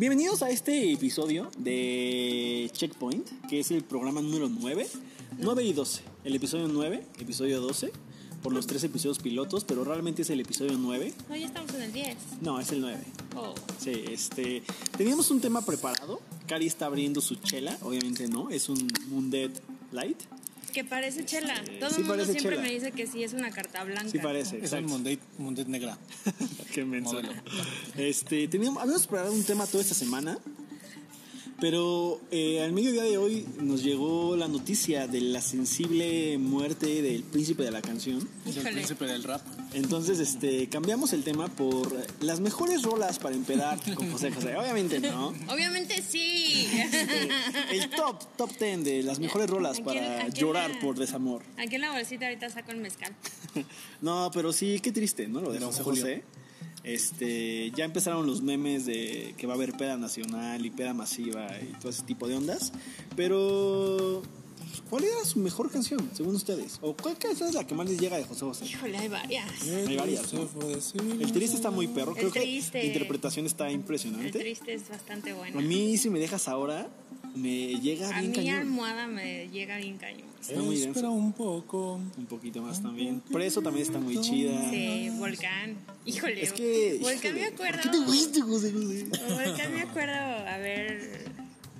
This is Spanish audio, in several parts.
Bienvenidos a este episodio de Checkpoint, que es el programa número 9, 9 y 12. El episodio 9, episodio 12, por los tres episodios pilotos, pero realmente es el episodio 9. No, ya estamos en el 10. No, es el 9. Oh. Sí, este. Teníamos un tema preparado. Cari está abriendo su chela, obviamente no, es un Moondead Light. Que parece chela. Todo sí el mundo siempre chela. me dice que sí es una carta blanca. Sí parece, Es el. Mundet, Mundet negra. Qué menso. Este, teníamos, habíamos preparado un tema toda esta semana, pero eh, al mediodía de hoy nos llegó la noticia de la sensible muerte del príncipe de la canción. Es el príncipe del rap. Entonces, este, cambiamos el tema por las mejores rolas para empedar con José José. Obviamente no. Obviamente sí. El top, top 10 de las mejores rolas ¿A quién- para llorar la- por desamor. Aquí en la bolsita ahorita saco el mezcal. No, pero sí, qué triste, ¿no? Lo de José Julio. José. Este, ya empezaron los memes de que va a haber peda nacional y peda masiva y todo ese tipo de ondas. Pero, ¿cuál era su mejor canción, según ustedes? ¿O cuál canción es la que más les llega de José José? Híjole, hay varias. Hay varias, ¿no? El triste está muy perro. El Creo que la interpretación está El impresionante. triste es bastante A bueno. mí, si me dejas ahora, me llega A bien mi cañón. almohada me llega bien cañón. Está muy denso. Espera un poco. Un poquito más también. Por eso también está muy chida. Sí, Volcán. Híjole. Es que. Volcán me acuerdo. ¿Por qué te fuiste, José José? Volcán me acuerdo haber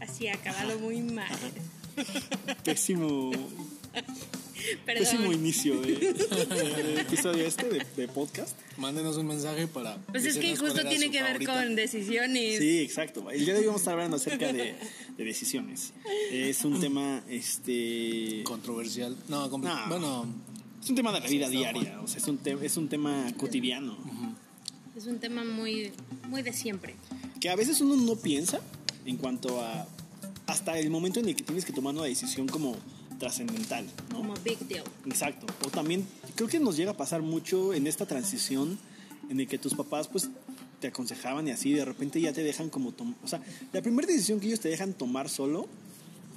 así acabado muy mal. Pésimo. Perdón. Pésimo inicio de, del episodio este de, de podcast. Mándenos un mensaje para. Pues es que justo tiene que ver favorita. con decisiones. Sí, exacto. El día de hoy vamos a estar hablando acerca de, de decisiones. Es un tema, este. Controversial. No, compl- No. bueno. Es un tema de la vida está diaria. O sea, es un, te- es un tema cotidiano. Es un tema muy, muy de siempre. Que a veces uno no piensa en cuanto a. Hasta el momento en el que tienes que tomar una decisión como trascendental, ¿no? Como big deal. Exacto. O también creo que nos llega a pasar mucho en esta transición en el que tus papás pues te aconsejaban y así de repente ya te dejan como tom- o sea, la primera decisión que ellos te dejan tomar solo,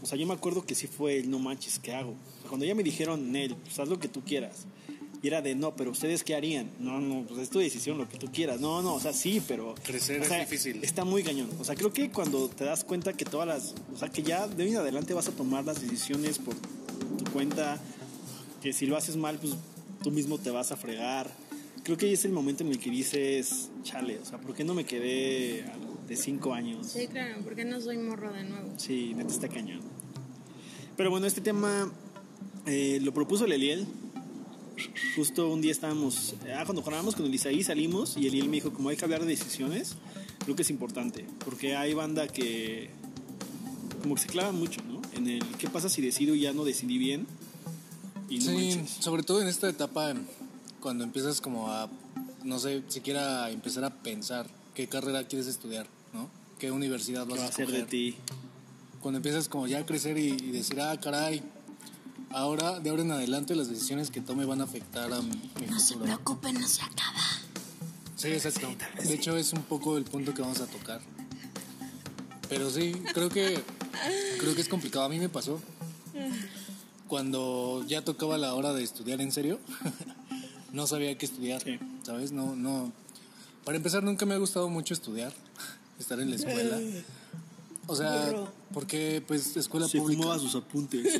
o sea, yo me acuerdo que sí fue el no manches, ¿qué hago? O sea, cuando ya me dijeron, Nel, pues haz lo que tú quieras. Y era de, no, pero ustedes qué harían? No, no, pues es tu decisión, lo que tú quieras. No, no, o sea, sí, pero... Crecer o es sea, difícil. Está muy cañón. O sea, creo que cuando te das cuenta que todas las... O sea, que ya de hoy en adelante vas a tomar las decisiones por tu cuenta, que si lo haces mal, pues tú mismo te vas a fregar. Creo que ahí es el momento en el que dices, chale, o sea, ¿por qué no me quedé de cinco años? Sí, claro, porque no soy morro de nuevo. Sí, neta está cañón. Pero bueno, este tema eh, lo propuso el Eliel. Justo un día estábamos, ah, cuando jugábamos con el Isaí salimos y Eliel me dijo, como hay que hablar de decisiones, creo que es importante, porque hay banda que como que se clava mucho, ¿no? En el, ¿qué pasa si decido y ya no decidí bien? Y no Sí, manches. sobre todo en esta etapa, cuando empiezas como a, no sé, siquiera empezar a pensar qué carrera quieres estudiar, ¿no? ¿Qué universidad ¿Qué vas va a a hacer de ti? Cuando empiezas como ya a crecer y, y decir, ah, caray, ahora, de ahora en adelante, las decisiones que tome van a afectar a mi, mi futuro. preocupen, no se acaba. Sí, exacto. De hecho, es un poco el punto que vamos a tocar. Pero sí, creo que creo que es complicado. A mí me pasó cuando ya tocaba la hora de estudiar en serio. no sabía qué estudiar, Sí. ¿sabes? No, no. Para empezar, nunca me ha gustado mucho estudiar, estar en la escuela. O sea, porque pues escuela Se pública. fumaba sus apuntes.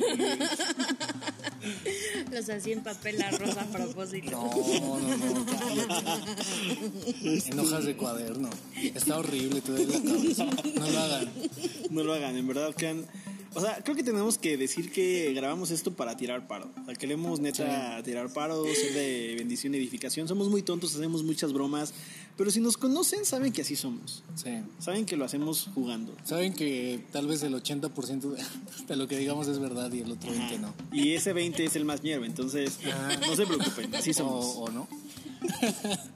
Los hacía en papel arroz a propósito. No, no, no, cállate. En hojas de cuaderno. Está horrible, te duele la cabeza. No lo hagan. No lo hagan, en verdad crean. O sea, creo que tenemos que decir que grabamos esto para tirar paro. O sea, queremos neta tirar paro, ser de bendición y edificación. Somos muy tontos, hacemos muchas bromas. Pero si nos conocen, saben que así somos. Sí. Saben que lo hacemos jugando. Saben que tal vez el 80% de, lo que digamos es verdad y el otro 20 no. Y ese 20 es el más mierda, entonces no se preocupen, así O, somos. o no.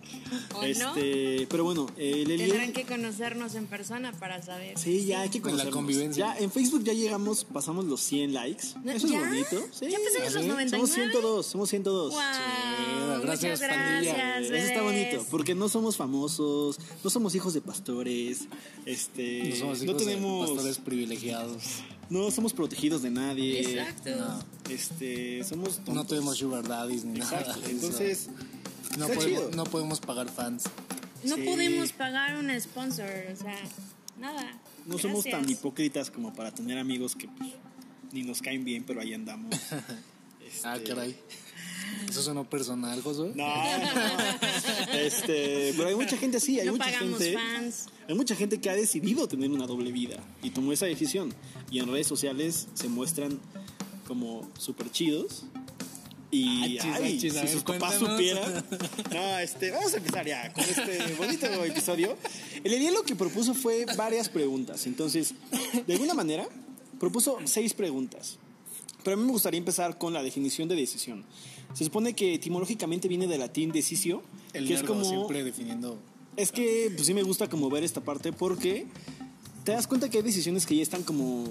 ¿O no? Este, pero bueno, el Tendrán que conocernos en persona para saber. Sí, ya hay que En la conocernos. convivencia. Ya en Facebook ya llegamos, pasamos los 100 likes. Eso es bonito. Sí, ¿Ya pasamos los 99? Somos 102, somos 102. Wow, gracias, muchas gracias. Eso está bonito, porque no somos famosos, no somos hijos de pastores, este, No somos no hijos de tenemos, pastores privilegiados. no somos protegidos de nadie, Exacto. No. este, somos No tenemos sugar daddies ni nada. Exacto, de eso. entonces no está podemos, chido. no podemos pagar fans. No Sí. podemos pagar un sponsor, o sea, Nada. No somos Gracias. tan hipócritas como para tener amigos que pues, ni nos caen bien, pero ahí andamos. Ah, Este, caray. Eso sonó personal, Josué. No, no. Este, pero hay mucha gente así, hay No mucha pagamos gente. fans. Hay mucha gente que ha decidido tener una doble vida y tomó esa decisión. Y en redes sociales se muestran como súper chidos. Y Ah, ay, si ver, sus papás supieran. No, este, vamos a empezar ya con este bonito episodio. El Eliel lo que propuso fue varias preguntas. Entonces, de alguna manera, propuso seis preguntas. Pero a mí me gustaría empezar con la definición de decisión. Se supone que etimológicamente viene del latín decisio, El que es como siempre definiendo. es que pues sí me gusta como ver esta parte porque te das cuenta que hay decisiones que ya están como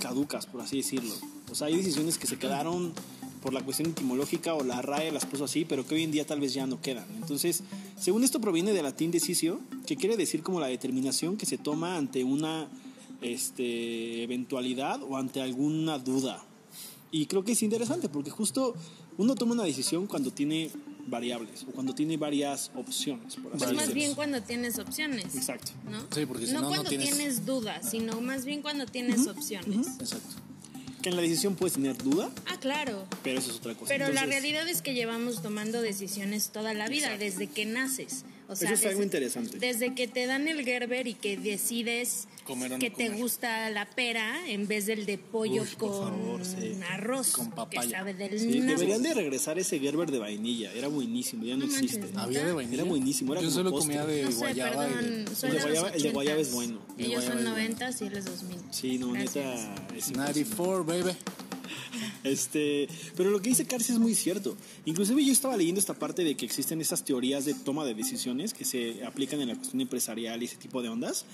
caducas, por así decirlo. O sea, hay decisiones que se quedaron por la cuestión etimológica o la RAE las puso así, pero que hoy en día tal vez ya no quedan. Entonces, según esto proviene del latín decisio, que quiere decir como la determinación que se toma ante una este, eventualidad o ante alguna duda. Y creo que es interesante porque justo uno toma una decisión cuando tiene variables o cuando tiene varias opciones, por así Pues más decirlo. bien cuando tienes opciones. Exacto. ¿no? Sí, porque si no, no cuando tienes- tienes... dudas, sino más bien cuando tienes opciones. Exacto. Que en la decisión puedes tener duda, Ah, claro. pero eso es otra cosa. Pero la realidad es que llevamos tomando decisiones toda la vida, Exacto. desde que naces. O sea, Eso es desde, algo interesante. Desde que te dan el Gerber y que decides Comer o no que te comer. gusta la pera en vez del de pollo Uy, con favor, sí. arroz. Con papaya. Que sabe del Sí, deberían de regresar ese Gerber de vainilla. Era buenísimo, ya no, No existe. manches. Había de vainilla. Era buenísimo, era Yo solo postre. comía de No sé, guayaba. y de- perdón. Soy El de de, guayaba- el de guayaba es 80s. bueno. El de Ellos son es bueno. 90 y él es 2000. Sí, no, Gracias. neta. es impresionante. 94, baby. Este, pero lo que dice Carci es muy cierto. Inclusive yo estaba leyendo esta parte de que existen esas teorías de toma de decisiones que se aplican en la cuestión empresarial y ese tipo de ondas.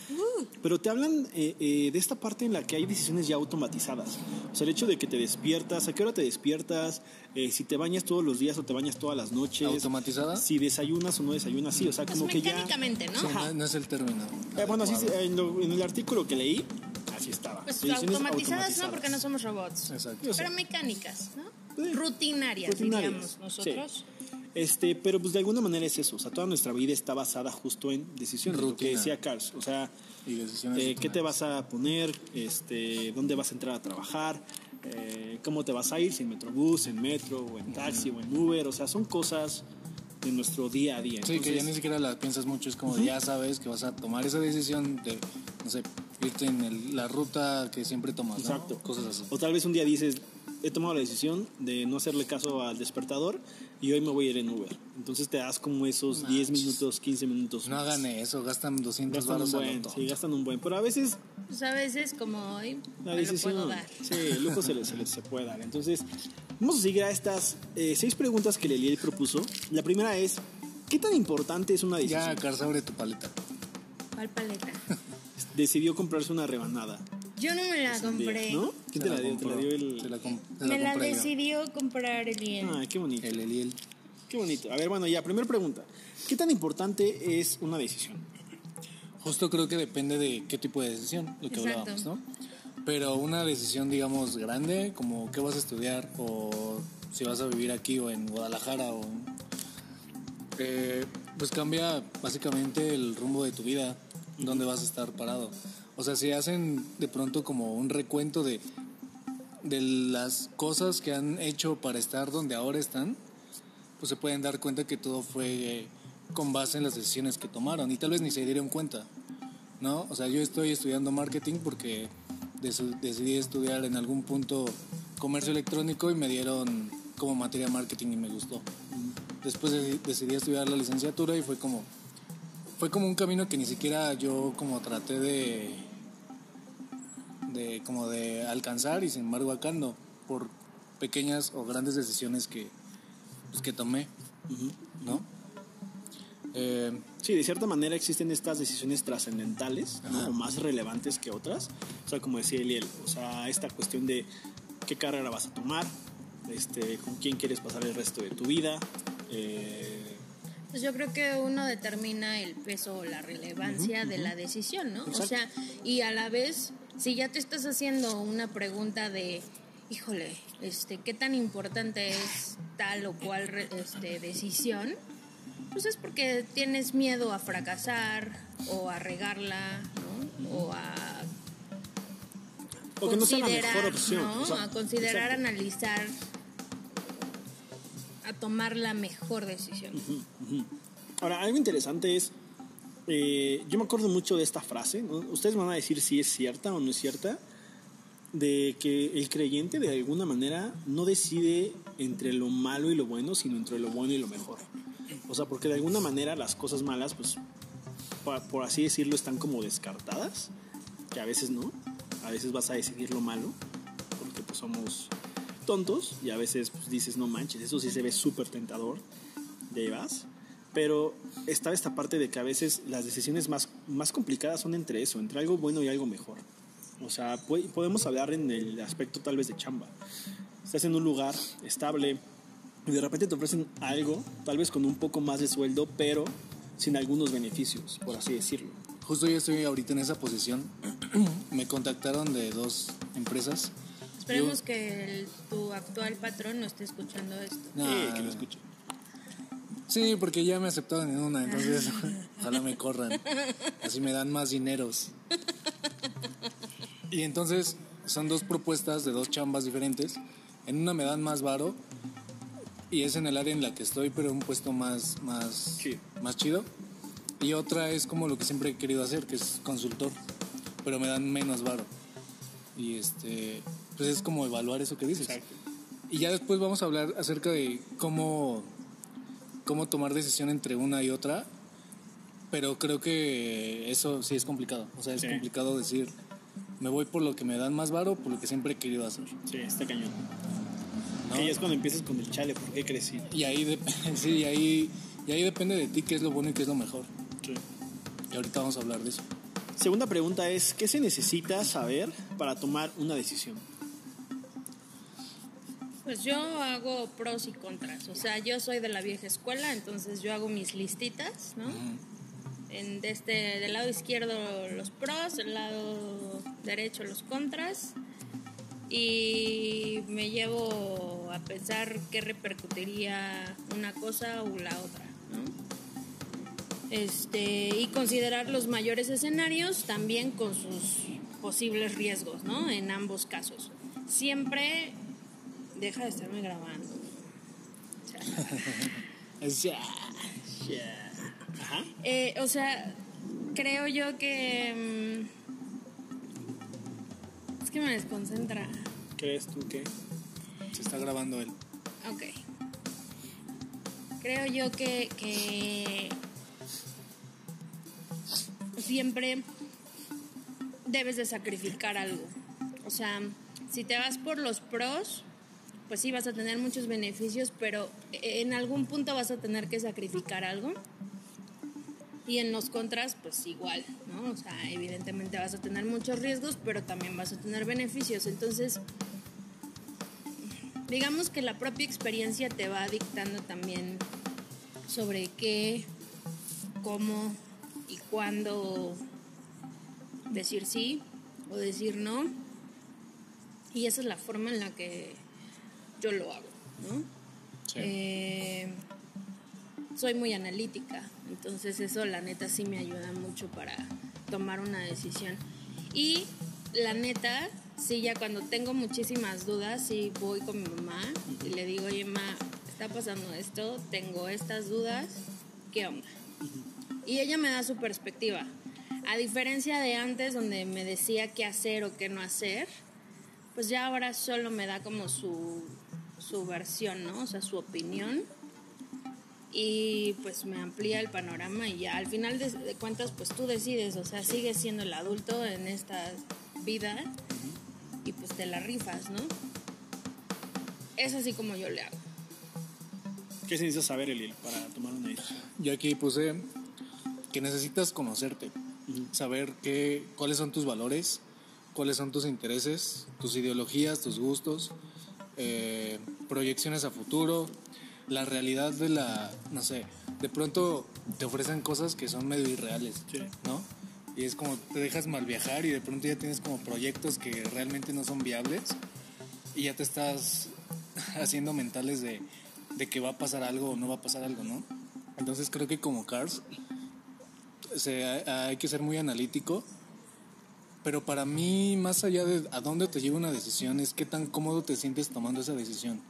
Pero te hablan eh, eh, de esta parte en la que hay decisiones ya automatizadas. O sea, el hecho de que te despiertas, a qué hora te despiertas, eh, si te bañas todos los días o te bañas todas las noches. ¿Automatizada? Si desayunas o no desayunas, sí. O sea, Pues como que ya... mecánicamente, ¿no? Sí, no, no es el término. Eh, bueno, así en, lo- en el artículo que leí, así estaba. Pues automatizadas no, porque no somos robots. Exacto. Pero mecánicas, ¿no? Sí. Rutinarias, rutinarias. diríamos nosotros. Sí. Este, pero pues de alguna manera es eso. O sea, toda nuestra vida está basada justo en decisiones. Lo que Rutina. decía Carl. O sea, Y decisiones eh, ¿qué te vas a poner? Este, ¿Dónde vas a entrar a trabajar? Eh, ¿Cómo te vas a ir? Si en Metrobús, en metro, o en taxi, o en Uber. O sea, son cosas de nuestro día a día. Sí, que ya ni siquiera la piensas mucho, es como ya sabes que vas a tomar esa decisión de, no sé, irte en el- la ruta que siempre tomas, ¿no? Exacto. Cosas así. O tal vez un día dices, he tomado la decisión de no hacerle caso al despertador y hoy me voy a ir en Uber. Entonces te das como esos 10 minutos, 15 minutos. No más. hagan eso, gastan 200 Gastan un baros a lo buen, sí, gastan un buen. Pero a veces Pues a veces, como hoy, la me lo decisión, puedo dar. sí, el lujo se le, se le- se puede dar. Entonces, vamos a seguir a estas eh, seis preguntas que Leliel propuso. La primera es, ¿qué tan importante es una Ya, decisión? Car, sobre tu paleta. ¿Cuál paleta? Decidió comprarse una rebanada. Yo no me la compré. ¿No? ¿Quién te la dio? Te la dio el... Se la, se Me la compré yo. decidió comprar el bien. Ay, qué bonito. El Eliel. Qué bonito. A ver, bueno, ya, primera pregunta. ¿Qué tan importante es una decisión? Justo creo que depende de qué tipo de decisión, lo que Exacto. hablábamos, ¿no? Pero una decisión, digamos, grande, como qué vas a estudiar, o si vas a vivir aquí o en Guadalajara, o eh, pues cambia básicamente el rumbo de tu vida, dónde vas a estar parado. O sea, si hacen de pronto como un recuento de, de las cosas que han hecho para estar donde ahora están, pues se pueden dar cuenta que todo fue eh, con base en las decisiones que tomaron y tal vez ni se dieron cuenta, ¿no? O sea, yo estoy estudiando marketing porque decidí estudiar en algún punto comercio electrónico y me dieron como materia marketing y me gustó. Después de- decidí estudiar la licenciatura y fue como fue como un camino que ni siquiera yo como traté de de como de alcanzar y sin embargo acá no por pequeñas o grandes decisiones que pues, que tomé, ¿no? Eh, Sí, de cierta manera existen estas decisiones trascendentales ¿no? o más relevantes que otras. O sea, como decía Eliel, o sea, esta cuestión de qué carrera vas a tomar, este, con quién quieres pasar el resto de tu vida. eh, Pues yo creo que uno determina el peso o la relevancia de la decisión, ¿no? O sea, y a la vez, si ya te estás haciendo una pregunta de, híjole, este, ¿qué tan importante es tal o cual re- este, decisión? Pues es porque tienes miedo a fracasar o a regarla, ¿no? O a O que no sea la considerar, mejor opción, ¿no? o sea, a considerar, exacto. analizar, a tomar la mejor decisión. Ahora, algo interesante es, eh, yo me acuerdo mucho de esta frase, ¿no? ustedes van a decir si es cierta o no es cierta, de que el creyente de alguna manera no decide entre lo malo y lo bueno, sino entre lo bueno y lo mejor. O sea, porque de alguna manera las cosas malas, pues, por, por así decirlo, están como descartadas, que a veces no, a veces vas a decidir lo malo, porque pues somos tontos y a veces pues, dices, no manches, eso sí se ve súper tentador, de vas. Pero está esta parte de que a veces las decisiones más, más complicadas son entre eso, entre algo bueno y algo mejor. O sea, podemos hablar en el aspecto tal vez de chamba. Estás en un lugar estable y de repente te ofrecen algo, tal vez con un poco más de sueldo, pero sin algunos beneficios, por así decirlo. Justo yo estoy ahorita en esa posición. Me contactaron de dos empresas. Esperemos Yo- que el- tu actual patrón no esté escuchando esto. No, Eh, que lo escuche. Sí, porque ya me aceptaron en una, entonces ojalá me corran. Así me dan más dineros. Y entonces son dos propuestas de dos chambas diferentes. En una me dan más varo y es en el área en la que estoy, pero un puesto más, más, Sí. más chido. Y otra es como lo que siempre he querido hacer, que es consultor, pero me dan menos varo. Y este, pues es como evaluar eso que dices. Exacto. Y ya después vamos a hablar acerca de cómo, cómo tomar decisión entre una y otra. Pero creo que eso sí es complicado. O sea, es Sí. complicado decir, me voy por lo que me dan más varo, por lo que siempre he querido hacer. Sí, está cañón. ¿no? Que ya es cuando empiezas con el chale, ¿por qué crecí? Y ahí, sí, y ahí, y ahí depende de ti qué es lo bueno y qué es lo mejor. Sí. Y ahorita vamos a hablar de eso. Segunda pregunta es, ¿qué se necesita saber para tomar una decisión? Pues yo hago pros y contras. O sea, yo soy de la vieja escuela, entonces yo hago mis listitas, ¿no? En, de este, del lado izquierdo los pros, del lado derecho los contras. Y me llevo a pensar qué repercutiría una cosa o la otra, ¿no? Este, y considerar los mayores escenarios también con sus posibles riesgos, ¿no? En ambos casos. Siempre deja de estarme grabando. O sea. Ajá. eh, o sea, creo yo que. mm, es que me desconcentra. ¿Crees tú que? Se está grabando él. Ok. Creo yo que, que siempre debes de sacrificar algo. O sea, si te vas por los pros, pues sí vas a tener muchos beneficios, pero en algún punto vas a tener que sacrificar algo. Y en los contras, pues igual, ¿no? O sea, evidentemente vas a tener muchos riesgos, pero también vas a tener beneficios. Entonces, digamos que la propia experiencia te va dictando también sobre qué, cómo y cuándo decir sí o decir no. Y esa es la forma en la que yo lo hago, ¿no? Sí. Eh, soy muy analítica, entonces eso la neta sí me ayuda mucho para tomar una decisión. Y la neta, sí, ya cuando tengo muchísimas dudas, sí voy con mi mamá y le digo, oye, ma, está pasando esto, tengo estas dudas, ¿qué onda? Y ella me da su perspectiva. A diferencia de antes, donde me decía qué hacer o qué no hacer, pues ya ahora solo me da como su, su versión, ¿no? O sea, su opinión. Y pues me amplía el panorama y ya al final de, de cuentas, pues tú decides, o sea, sigues siendo el adulto en esta vida y pues te la rifas, ¿no? Es así como yo le hago. ¿Qué se necesita saber, Eliel, para tomar una decisión? Yo aquí puse que necesitas conocerte, saber qué, cuáles son tus valores, cuáles son tus intereses, tus ideologías, tus gustos, eh, proyecciones a futuro, la realidad de la, no sé, de pronto te ofrecen cosas que son medio irreales, Sí. ¿no? Y es como te dejas mal viajar y de pronto ya tienes como proyectos que realmente no son viables y ya te estás haciendo mentales de, de que va a pasar algo o no va a pasar algo, ¿no? Entonces creo que como Cars se, hay que ser muy analítico Pero para mí, más allá de a dónde te lleva una decisión, es qué tan cómodo te sientes tomando esa decisión.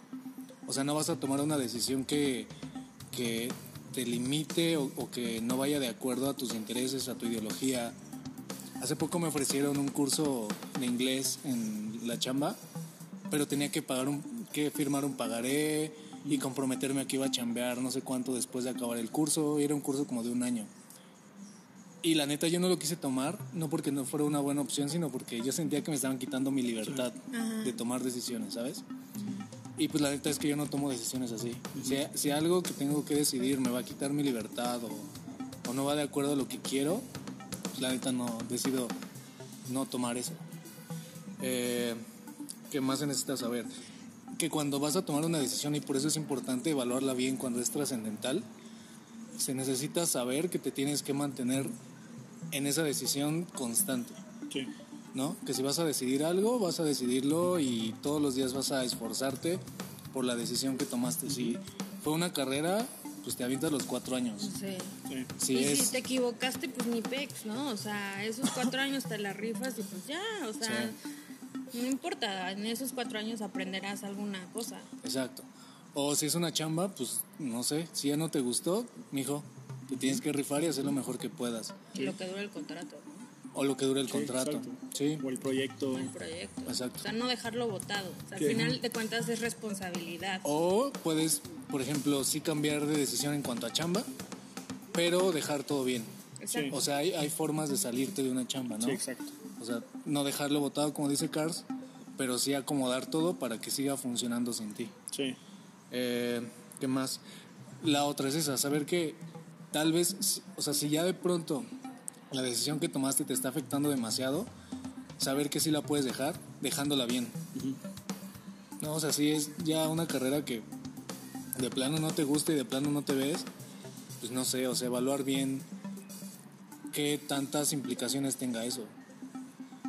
O sea, no vas a tomar una decisión que, que te limite o, que no vaya de acuerdo a tus intereses, a tu ideología. Hace poco me ofrecieron un curso de inglés en la chamba, pero tenía que pagar un, que firmar un pagaré y comprometerme a que iba a chambear no sé cuánto después de acabar el curso. Era un curso como de un año. Y la neta yo no lo quise tomar, no porque no fuera una buena opción, sino porque yo sentía que me estaban quitando mi libertad de tomar decisiones, ¿sabes? Y pues la neta es que yo no tomo decisiones así. si, si algo que tengo que decidir me va a quitar mi libertad o, o no va de acuerdo a lo que quiero, pues la neta no decido no tomar eso. Eh, ¿Qué más se necesita saber? Que cuando vas a tomar una decisión, y por eso es importante evaluarla bien cuando es trascendental, se necesita saber que te tienes que mantener en esa decisión constante. Sí. ¿no? Que si vas a decidir algo, vas a decidirlo y todos los días vas a esforzarte por la decisión que tomaste. Si fue una carrera, pues te avientas los cuatro años. Sí. Sí. Si y es, si te equivocaste, pues ni pex, ¿no? O sea, esos cuatro años te la rifas y pues ya, o sea, no importa, en esos cuatro años aprenderás alguna cosa. Exacto. O si es una chamba, pues no sé, si ya no te gustó, mijo, te tienes que rifar y hacer lo mejor que puedas. Y lo que dura el contrato, ¿no? O lo que dure el Sí, contrato. exacto. Sí, O el proyecto. El proyecto. Exacto. O sea, no dejarlo botado. O sea, al Sí. final de cuentas es responsabilidad. O puedes, por ejemplo, sí cambiar de decisión en cuanto a chamba, pero dejar todo bien. Exacto. O sea, hay, hay formas de salirte de una chamba, ¿no? Sí, exacto. O sea, no dejarlo botado como dice Cars, pero sí acomodar todo para que siga funcionando sin ti. Sí. Eh, ¿Qué más? La otra es esa, saber que tal vez, o sea, si ya de pronto la decisión que tomaste te está afectando demasiado, saber que sí la puedes dejar, dejándola bien. No, o sea, si es ya una carrera que de plano no te gusta y de plano no te ves, pues no sé, o sea, evaluar bien qué tantas implicaciones tenga eso.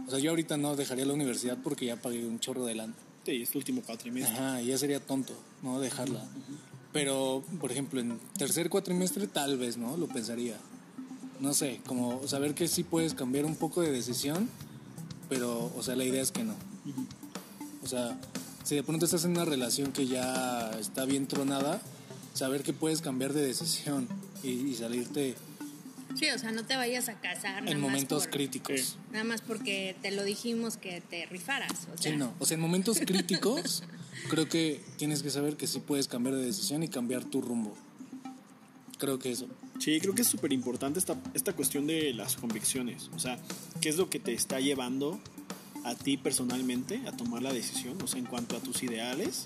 O sea, yo ahorita no dejaría la universidad porque ya pagué un chorro de lana. Sí, es tu último cuatrimestre. Ajá, ya sería tonto, ¿no? Dejarla. Pero, por ejemplo, en tercer cuatrimestre tal vez, ¿no? Lo pensaría. No sé, como saber que sí puedes cambiar un poco de decisión, pero, o sea, la idea es que no. O sea, si de pronto estás en una relación que ya está bien tronada, saber que puedes cambiar de decisión y, y salirte Sí, o sea, no te vayas a casar nada en más momentos por- críticos. Sí. Nada más porque te lo dijimos que te rifaras. O sea, Sí, no. O sea, en momentos críticos, creo que tienes que saber que sí puedes cambiar de decisión y cambiar tu rumbo. Creo que eso. Sí, creo que es súper importante esta, esta cuestión de las convicciones. O sea, ¿qué es lo que te está llevando a ti personalmente a tomar la decisión? O sea, en cuanto a tus ideales.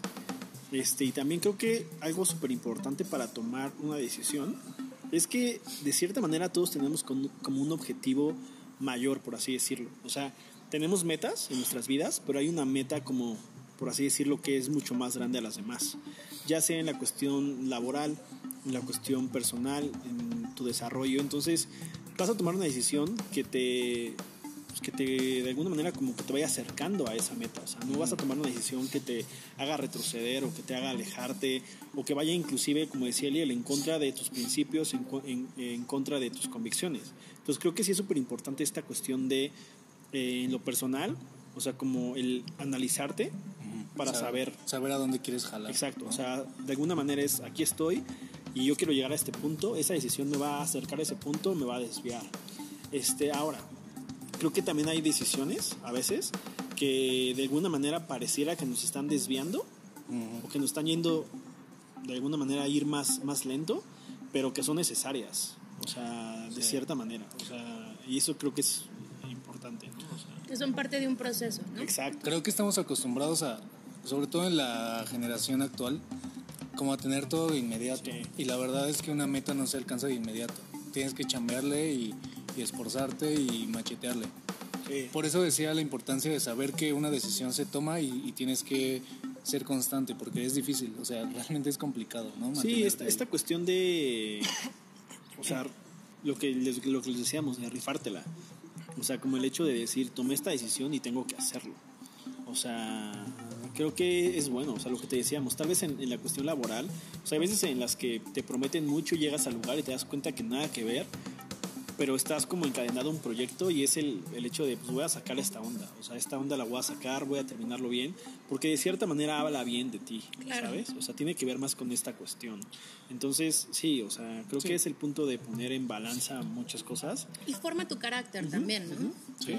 Este, y también creo que algo súper importante para tomar una decisión es que de cierta manera todos tenemos como un objetivo mayor, por así decirlo. O sea, tenemos metas en nuestras vidas, pero hay una meta como, por así decirlo, que es mucho más grande a las demás. Ya sea en la cuestión laboral, en la cuestión personal, en tu desarrollo. Entonces, vas a tomar una decisión que te pues, que te de alguna manera como que te vaya acercando a esa meta. O sea, no vas a tomar una decisión que te haga retroceder o que te haga alejarte o que vaya inclusive, como decía Eliel, en contra de tus principios, en, en- en contra de tus convicciones. Entonces creo que sí es súper importante esta cuestión de, eh, en lo personal, o sea, como el analizarte para saber Saber a dónde quieres jalar. Exacto, ¿no? o sea, de alguna manera es aquí estoy y yo quiero llegar a este punto, esa decisión me va a acercar a ese punto, me va a desviar. Este, ahora, creo que también hay decisiones a veces que de alguna manera pareciera que nos están desviando Ujú. o que nos están yendo de alguna manera a ir más, más lento, pero que son necesarias, o sea, de cierta manera, o sea, y eso creo que es importante, ¿no? O sea, que son parte de un proceso, ¿no? exacto. Creo que estamos acostumbrados a, sobre todo en la generación actual, como a tener todo de inmediato. Sí. Y la verdad es que una meta no se alcanza de inmediato. Tienes que chambearle y, y esforzarte y machetearle. Sí. Por eso decía la importancia de saber que una decisión se toma y, y tienes que ser constante, porque es difícil, o sea, realmente es complicado, ¿no? Sí, Mantenerte esta, ahí. esta cuestión de. O sea, lo que, les, lo que les decíamos, de rifártela. O sea, como el hecho de decir, tomé esta decisión y tengo que hacerlo. O sea, creo que es bueno. O sea, lo que te decíamos, tal vez en, en la cuestión laboral, o sea, hay veces en las que te prometen mucho, llegas al lugar y te das cuenta que nada que ver. Pero estás como encadenado a un proyecto y es el, el hecho de, pues voy a sacar esta onda, o sea, esta onda la voy a sacar, voy a terminarlo bien, porque de cierta manera habla bien de ti, Claro. ¿sabes? O sea, tiene que ver más con esta cuestión. Entonces, sí, o sea, creo que es el punto de poner en balanza muchas cosas. Y forma tu carácter también, ¿no? Sí,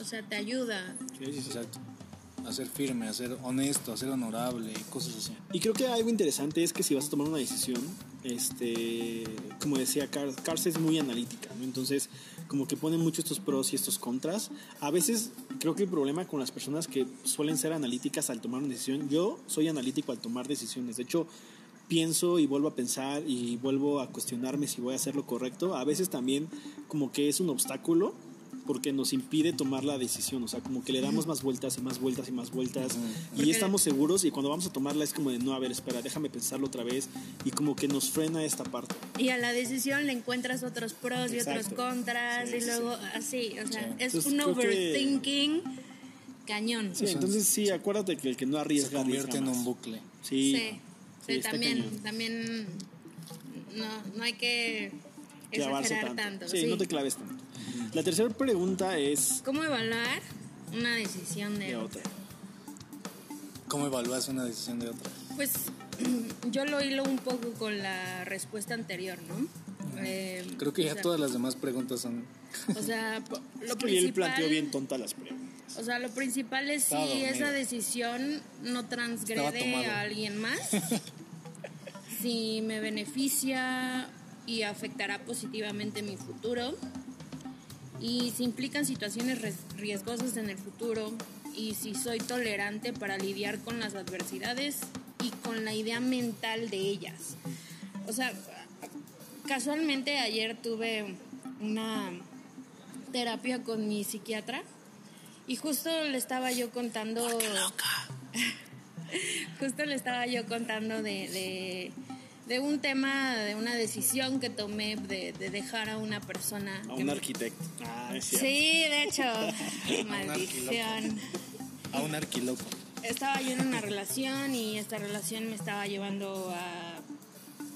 O sea, te ayuda. Sí, sí, sí. exacto. A ser firme, a ser honesto, a ser honorable, cosas así. Y creo que algo interesante es que si vas a tomar una decisión, este, como decía Cars, Cars es muy analítica. Entonces, como que pone mucho estos pros y estos contras. A veces creo que el problema con las personas que suelen ser analíticas al tomar una decisión, yo soy analítico al tomar decisiones. De hecho, pienso y vuelvo a pensar y vuelvo a cuestionarme si voy a hacer lo correcto. A veces también como que es un obstáculo porque nos impide tomar la decisión, o sea, como que le damos más vueltas y más vueltas y más vueltas y Porque- estamos seguros y cuando vamos a tomarla es como de no, a ver, espera, déjame pensarlo otra vez y como que nos frena esta parte. Y a la decisión le encuentras otros pros y otros Exacto. contras Sí, y sí, luego así, o sea, Sí. es Entonces, un creo que- overthinking cañón. Sí, entonces sí, acuérdate que el que no Se arriesga convierte arriesga en un bucle. Sí, Sí, sí, sí, también, cañón. también no, no hay que Clavarse exagerar tanto. tanto. Sí, sí. no te claves tanto. La tercera pregunta es ¿Cómo evaluar una decisión de, de otra? ¿Cómo evalúas una decisión de otra? Pues yo lo hilo un poco con la respuesta anterior, ¿no? Eh, Creo que ya sea, todas las demás preguntas son... O sea, po- Es lo que él planteó principal, bien tonta las preguntas. o sea, lo principal es si dormido. esa decisión no transgrede a alguien más, si me beneficia y afectará positivamente mi futuro, y si implican situaciones riesgosas en el futuro, y si soy tolerante para lidiar con las adversidades y con la idea mental de ellas. O sea, casualmente ayer tuve una terapia con mi psiquiatra y justo le estaba yo contando justo le estaba yo contando de, de, de un tema de una decisión que tomé de, de dejar a una persona A un me- arquitecto. Ah, es cierto. sí de hecho maldición A un arquiloco. estaba yo en una relación y esta relación me estaba llevando a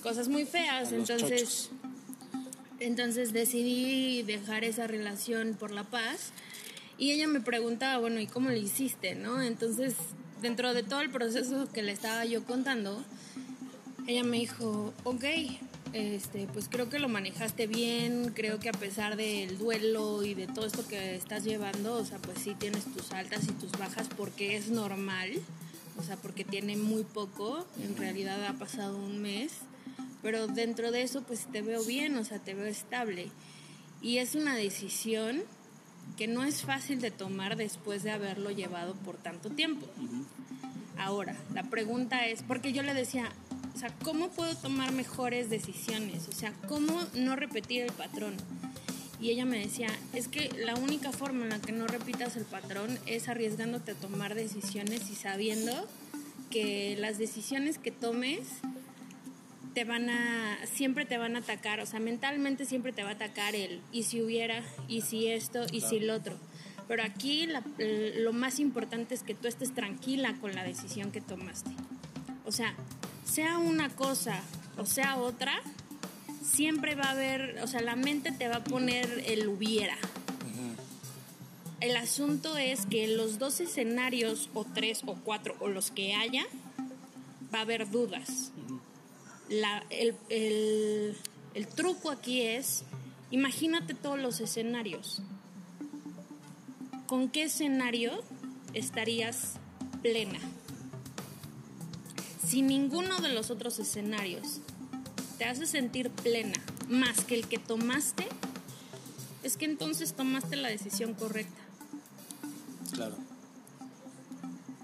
cosas muy feas, A entonces entonces decidí dejar esa relación por la paz y ella me preguntaba, bueno, ¿y cómo le hiciste, no? Entonces, dentro de todo el proceso que le estaba yo contando, ella me dijo, ok, este, pues creo que lo manejaste bien, creo que a pesar del duelo y de todo esto que estás llevando, o sea, pues sí tienes tus altas y tus bajas porque es normal, o sea, porque tiene muy poco, en realidad ha pasado un mes, pero dentro de eso pues te veo bien, o sea, te veo estable. Y es una decisión que no es fácil de tomar después de haberlo llevado por tanto tiempo. Ahora, la pregunta es, porque yo le decía, o sea, ¿cómo puedo tomar mejores decisiones? O sea, ¿cómo no repetir el patrón? Y ella me decía, es que la única forma en la que no repitas el patrón es arriesgándote a tomar decisiones y sabiendo que las decisiones que tomes te van a, siempre te van a atacar, o sea, mentalmente siempre te va a atacar el, y si hubiera, y si esto, y si lo otro. Pero aquí la- lo más importante es que tú estés tranquila con la decisión que tomaste. O sea, sea una cosa o sea otra, siempre va a haber, o sea, la mente te va a poner el hubiera. El asunto es que los dos escenarios, o tres o cuatro, o los que haya, va a haber dudas. La- el, el- el truco aquí es, imagínate todos los escenarios. ¿Con qué escenario estarías plena? Si ninguno de los otros escenarios te hace sentir plena más que el que tomaste, es que entonces tomaste la decisión correcta. Claro.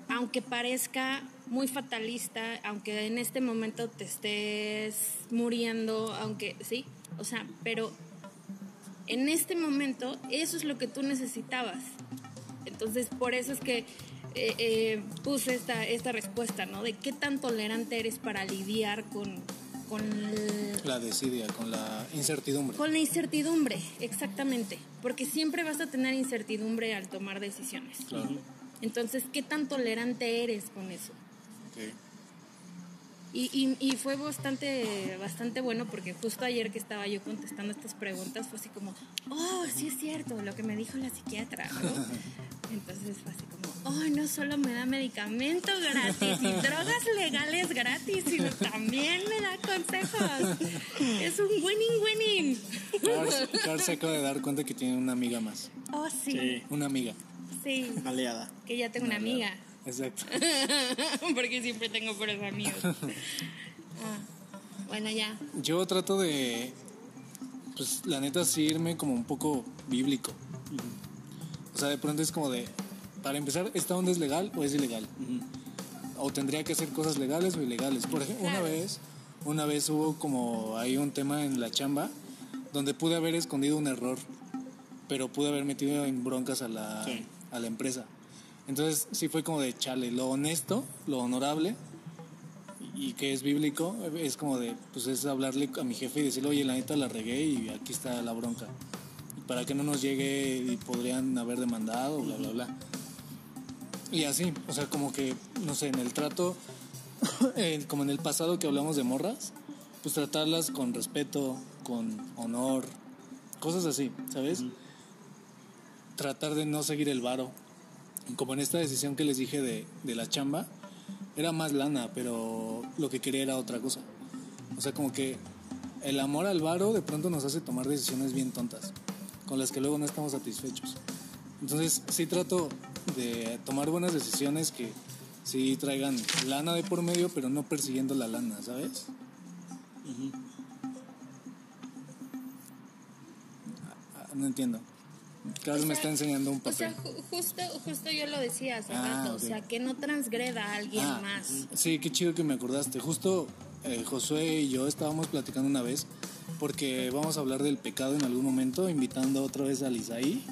aunque parezca muy fatalista, aunque en este momento te estés muriendo, aunque sí, o sea, pero en este momento eso es lo que tú necesitabas. Entonces, por eso es que eh, eh, puse esta, esta respuesta, ¿no? De qué tan tolerante eres para lidiar con, con, el- La desidia, con la incertidumbre. con la incertidumbre, exactamente. Porque siempre vas a tener incertidumbre al tomar decisiones. Claro. Entonces, ¿qué tan tolerante eres con eso? Ok. Y, y, y fue bastante, bastante bueno porque justo ayer que estaba yo contestando estas preguntas fue así como, oh, sí es cierto, lo que me dijo la psiquiatra, ¿no? Entonces fue así como, oh, no solo me da medicamento gratis y drogas legales gratis, sino también me da consejos. Es un winning, winning. Carl, se acaba de dar cuenta que tiene una amiga más. Oh, sí. Sí, Una amiga. Sí. aliada. Que ya tengo una amiga. Exacto. Porque siempre tengo puros amigos. Ah, bueno, ya. Yo trato de, pues la neta, sí irme como un poco bíblico. O sea, de pronto es como de, para empezar, ¿esta onda es legal o es ilegal? O tendría que hacer cosas legales o ilegales. Por ejemplo, una vez, una vez hubo como ahí un tema en la chamba donde pude haber escondido un error, pero pude haber metido en broncas a la, Sí. a la empresa. Entonces sí fue como de chale, lo honesto, lo honorable y que es bíblico, es como de, pues es hablarle a mi jefe y decirle, oye, la neta la regué y aquí está la bronca. Para que no nos llegue y podrían haber demandado, bla, bla, bla. Y así, o sea, como que, no sé, en el trato, como en el pasado que hablamos de morras, pues tratarlas con respeto, con honor, cosas así, ¿sabes? Tratar de no seguir el varo. Como en esta decisión que les dije de, de la chamba, era más lana, pero lo que quería era otra cosa. O sea, como que el amor al varo de pronto nos hace tomar decisiones bien tontas, con las que luego no estamos satisfechos. Entonces, sí trato de tomar buenas decisiones que sí traigan lana de por medio, pero no persiguiendo la lana, ¿sabes? Ah, No entiendo. Carlos me sea, está enseñando un O sea, papel. ju- justo, justo yo lo decía hace Ah, rato, ok. o sea, que no transgreda a alguien Ah, más. Sí, qué chido que me acordaste. Justo eh, Josué y yo estábamos platicando una vez porque vamos a hablar del pecado en algún momento, invitando otra vez a Lisaí.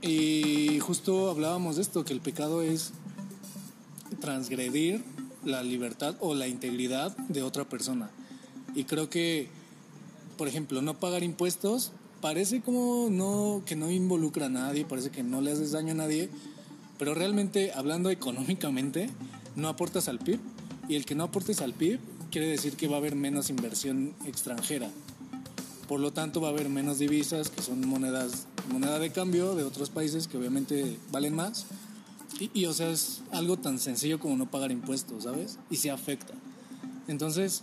Y justo hablábamos de esto, que el pecado es transgredir la libertad o la integridad de otra persona. Y creo que, por ejemplo, no pagar impuestos parece como no que no involucra a nadie, parece que no le haces daño a nadie, pero realmente hablando económicamente no aportas al PIB y el que no aportes al PIB quiere decir que va a haber menos inversión extranjera. Por lo tanto, va a haber menos divisas, que son monedas, moneda de cambio de otros países que obviamente valen más. Y, y, o sea, es algo tan sencillo como no pagar impuestos, ¿sabes? Y se afecta. Entonces,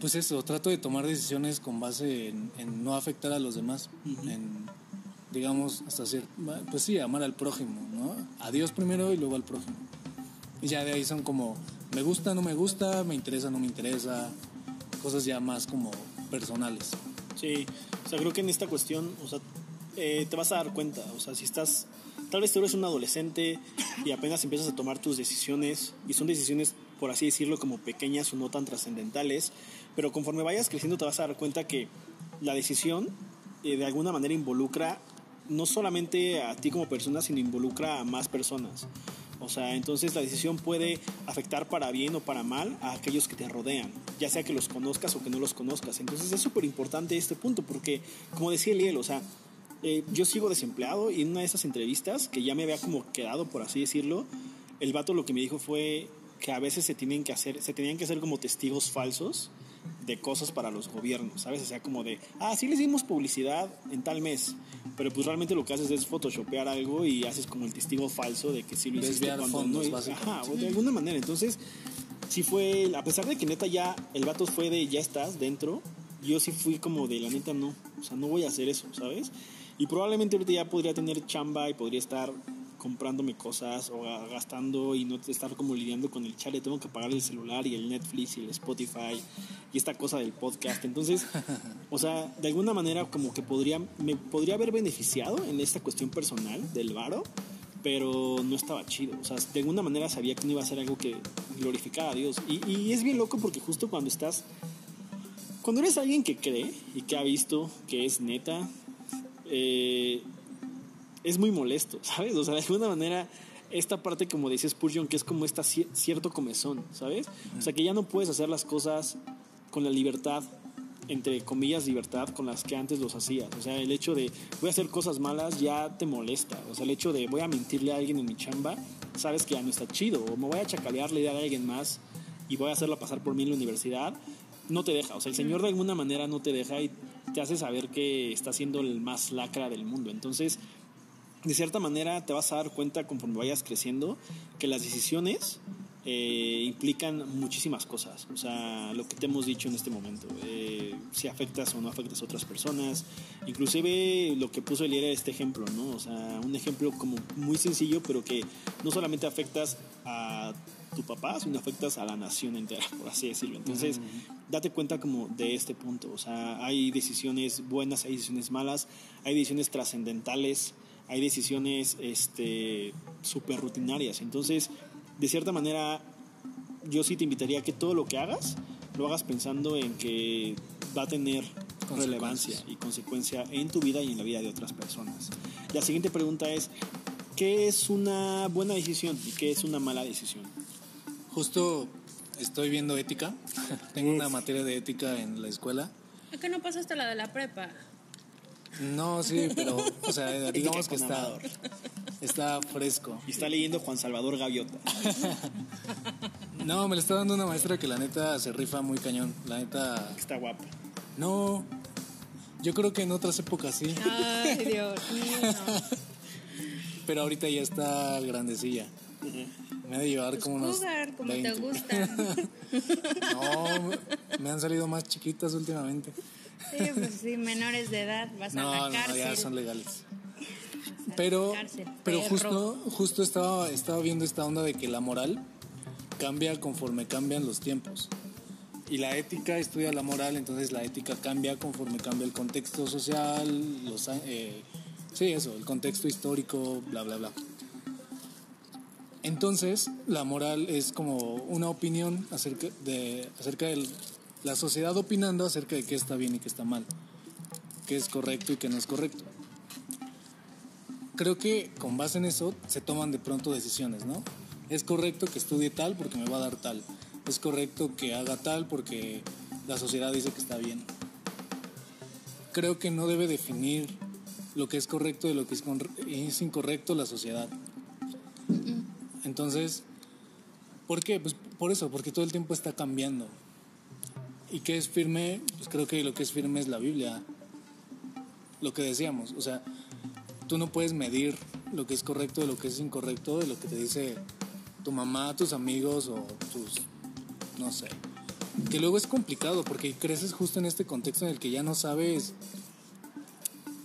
pues eso, trato de tomar decisiones con base en, en no afectar a los demás, en, digamos, hasta cierto, pues sí, amar al prójimo, ¿no? A Dios primero y luego al prójimo. Ya de ahí son como, me gusta, no me gusta, me interesa, no me interesa, cosas ya más como personales. Sí, o sea, creo que en esta cuestión, o sea, eh, te vas a dar cuenta, o sea, si estás, tal vez tú eres un adolescente y apenas empiezas a tomar tus decisiones, y son decisiones, por así decirlo, como pequeñas o no tan trascendentales, pero conforme vayas creciendo te vas a dar cuenta que la decisión eh, de alguna manera involucra no solamente a ti como persona, sino involucra a más personas. O sea, entonces la decisión puede afectar para bien o para mal a aquellos que te rodean, ya sea que los conozcas o que no los conozcas. Entonces es súper importante este punto, porque como decía Eliel, o sea, eh, yo sigo desempleado y en una de esas entrevistas, que ya me había como quedado, por así decirlo, el vato lo que me dijo fue que a veces se tienen que hacer, se tenían que hacer como testigos falsos de cosas para los gobiernos, ¿sabes? O sea, como de, ah, sí les dimos publicidad en tal mes, pero pues realmente lo que haces es photoshopear algo y haces como el testigo falso de que sí lo hiciste Desviar cuando fondos, no. Ajá, o de alguna manera. Entonces, sí fue, a pesar de que neta ya, el vato fue de ya estás dentro, yo sí fui como de la neta no, o sea, no voy a hacer eso, ¿sabes? Y probablemente ahorita ya podría tener chamba y podría estar comprándome cosas o ga- gastando y no estar como lidiando con el chale, tengo que pagar el celular y el Netflix y el Spotify y esta cosa del podcast. Entonces, o sea, de alguna manera como que podría, me podría haber beneficiado en esta cuestión personal del varo, pero no estaba chido. O sea, de alguna manera sabía que no iba a ser algo que glorificara a Dios. Y, y es bien loco porque justo cuando estás, cuando eres alguien que cree y que ha visto que es neta, eh, es muy molesto, ¿sabes? O sea, de alguna manera, esta parte, como dice Spurgeon, que es como esta cier- cierto comezón, ¿sabes? O sea, que ya no puedes hacer las cosas con la libertad, entre comillas, libertad con las que antes los hacías. O sea, el hecho de voy a hacer cosas malas ya te molesta. O sea, el hecho de voy a mentirle a alguien en mi chamba, sabes que ya no está chido. O me voy a chacalear la idea de alguien más y voy a hacerla pasar por mí en la universidad, no te deja. O sea, el Señor de alguna manera no te deja y te hace saber que está siendo el más lacra del mundo. Entonces, de cierta manera te vas a dar cuenta conforme vayas creciendo que las decisiones eh, implican muchísimas cosas. O sea, lo que te hemos dicho en este momento, eh, si afectas o no afectas a otras personas, inclusive lo que puso Eliera este ejemplo, ¿no? O sea, un ejemplo como muy sencillo, pero que no solamente afectas a tu papá, sino afectas a la nación entera, por así decirlo. Entonces, date cuenta como de este punto. O sea, hay decisiones buenas, hay decisiones malas, hay decisiones trascendentales, hay decisiones este súper rutinarias. Entonces, de cierta manera, yo sí te invitaría a que todo lo que hagas, lo hagas pensando en que va a tener relevancia y consecuencia en tu vida y en la vida de otras personas. La siguiente pregunta es, ¿qué es una buena decisión y qué es una mala decisión? Justo estoy viendo ética. Tengo una materia de ética en la escuela. ¿Es que no pasaste la de la prepa? No, sí, pero, o sea, digamos que está, está fresco. Y está leyendo Juan Salvador Gaviota. No, me le está dando una maestra que la neta se rifa muy cañón. La neta. Está guapa. No, yo creo que en otras épocas sí. Ay, Dios mío. Pero ahorita ya está grandecilla. Me ha de llevar Pues como unos. cougar, como te 20. gusta. No, me han salido más chiquitas últimamente. Sí, pues sí, menores de edad, vas a No, la no, cárcel. ya son legales. A la Pero, cárcel, pero justo, justo estaba, estaba viendo esta onda de que la moral cambia conforme cambian los tiempos. Y la ética estudia la moral, entonces la ética cambia conforme cambia el contexto social, los, a- eh, sí, eso, el contexto histórico, bla, bla, bla. Entonces, la moral es como una opinión acerca de acerca de la sociedad opinando acerca de qué está bien y qué está mal, qué es correcto y qué no es correcto. Creo que con base en eso se toman de pronto decisiones, ¿no? Es correcto que estudie tal porque me va a dar tal. Es correcto que haga tal porque la sociedad dice que está bien. Creo que no debe definir lo que es correcto de lo que es, es incorrecto la sociedad. Entonces, ¿por qué? Pues por eso, porque todo el tiempo está cambiando. ¿Y qué es firme? Pues creo que lo que es firme es la Biblia. Lo que decíamos, o sea, tú no puedes medir lo que es correcto de lo que es incorrecto, de lo que te dice tu mamá, tus amigos o tus, no sé. Que luego es complicado porque creces justo en este contexto en el que ya no sabes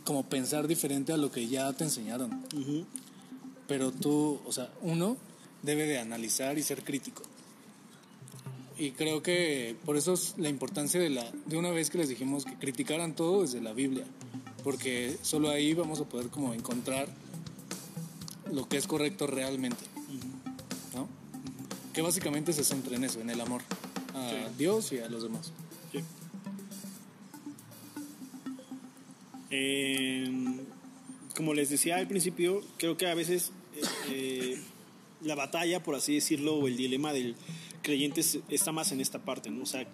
como pensar diferente a lo que ya te enseñaron. Pero tú, o sea, uno debe de analizar y ser crítico. Y creo que por eso es la importancia de la de una vez que les dijimos que criticaran todo desde la Biblia, porque solo ahí vamos a poder como encontrar lo que es correcto realmente, ¿no? Que básicamente se centra en eso, en el amor a Sí. Dios y a los demás. Sí. Eh, como les decía al principio, creo que a veces eh, la batalla, por así decirlo, o el dilema del creyente es- está más en esta parte, ¿no? O sea,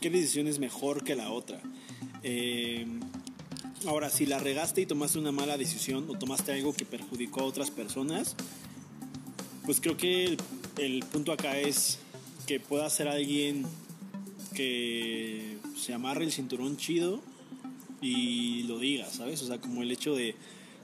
¿qué decisión es mejor que la otra? Eh, ahora, si la regaste y tomaste una mala decisión o tomaste algo que perjudicó a otras personas, pues creo que el, el punto acá es que pueda ser alguien que se amarre el cinturón chido y lo diga, ¿sabes? O sea, como el hecho de